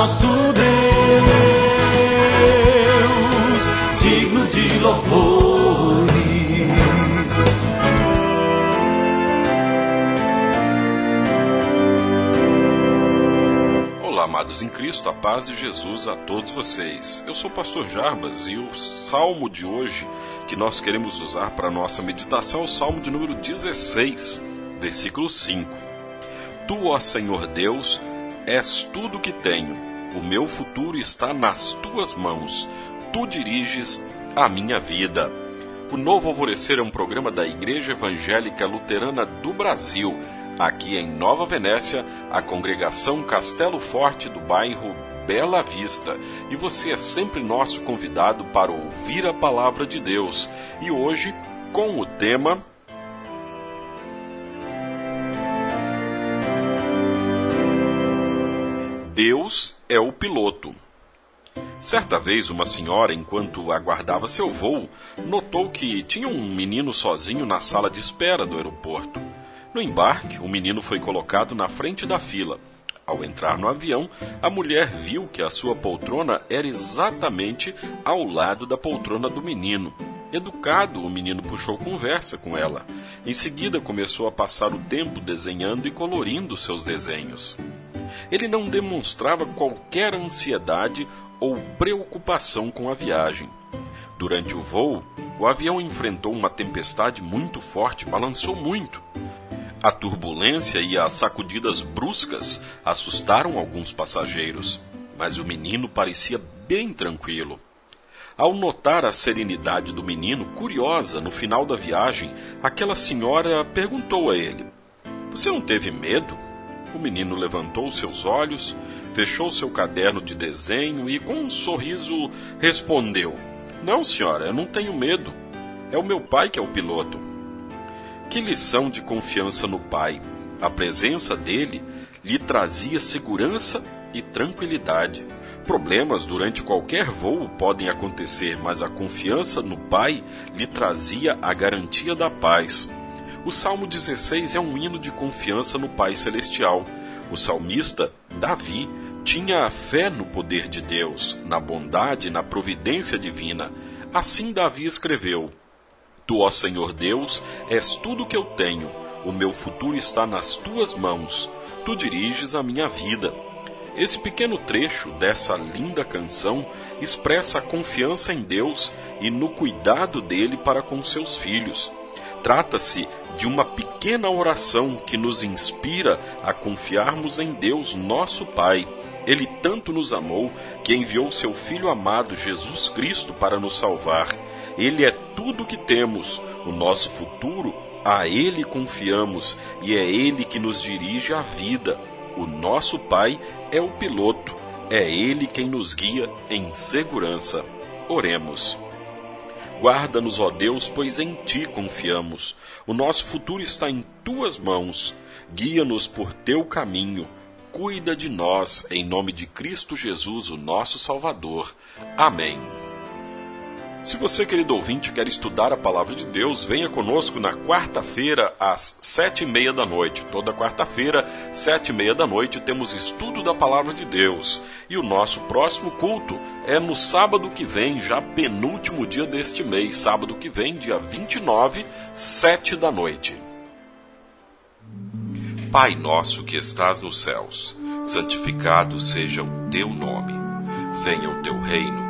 nosso Deus, digno de louvores. Olá, amados em Cristo, a paz de Jesus a todos vocês. Eu sou o pastor Jarbas e o salmo de hoje que nós queremos usar para nossa meditação é o salmo de número 16, versículo 5. Tu, ó Senhor Deus, És tudo que tenho. O meu futuro está nas tuas mãos. Tu diriges a minha vida. O Novo Alvorecer é um programa da Igreja Evangélica Luterana do Brasil. Aqui em Nova Venécia, a congregação Castelo Forte do bairro Bela Vista. E você é sempre nosso convidado para ouvir a palavra de Deus. E hoje, com o tema Deus é o piloto. Certa vez, uma senhora, enquanto aguardava seu voo, notou que tinha um menino sozinho na sala de espera do aeroporto. No embarque, o menino foi colocado na frente da fila. Ao entrar no avião, a mulher viu que a sua poltrona era exatamente ao lado da poltrona do menino. Educado, o menino puxou conversa com ela. Em seguida, começou a passar o tempo desenhando e colorindo seus desenhos. Ele não demonstrava qualquer ansiedade ou preocupação com a viagem. Durante o voo, o avião enfrentou uma tempestade muito forte, balançou muito. A turbulência e as sacudidas bruscas assustaram alguns passageiros, mas o menino parecia bem tranquilo. Ao notar a serenidade do menino, curiosa, no final da viagem, aquela senhora perguntou a ele: Você não teve medo? O menino levantou seus olhos, fechou seu caderno de desenho e, com um sorriso, respondeu: Não, senhora, eu não tenho medo. É o meu pai que é o piloto. Que lição de confiança no pai! A presença dele lhe trazia segurança e tranquilidade. Problemas durante qualquer voo podem acontecer, mas a confiança no pai lhe trazia a garantia da paz. O Salmo 16 é um hino de confiança no Pai Celestial. O salmista, Davi, tinha a fé no poder de Deus, na bondade e na providência divina. Assim Davi escreveu: Tu, ó Senhor Deus, és tudo que eu tenho. O meu futuro está nas tuas mãos. Tu diriges a minha vida. Esse pequeno trecho dessa linda canção expressa a confiança em Deus e no cuidado dele para com seus filhos. Trata-se de uma pequena oração que nos inspira a confiarmos em Deus, nosso Pai. Ele tanto nos amou que enviou seu Filho amado Jesus Cristo para nos salvar. Ele é tudo o que temos, o nosso futuro, a Ele confiamos e é Ele que nos dirige à vida. O nosso Pai é o piloto, é Ele quem nos guia em segurança. Oremos. Guarda-nos, ó Deus, pois em ti confiamos. O nosso futuro está em tuas mãos. Guia-nos por teu caminho. Cuida de nós, em nome de Cristo Jesus, o nosso Salvador. Amém. Se você, querido ouvinte, quer estudar a palavra de Deus, venha conosco na quarta-feira, às sete e meia da noite. Toda quarta-feira, sete e meia da noite, temos estudo da palavra de Deus. E o nosso próximo culto é no sábado que vem, já penúltimo dia deste mês, sábado que vem, dia 29, sete da noite. Pai nosso que estás nos céus, santificado seja o teu nome. Venha o teu reino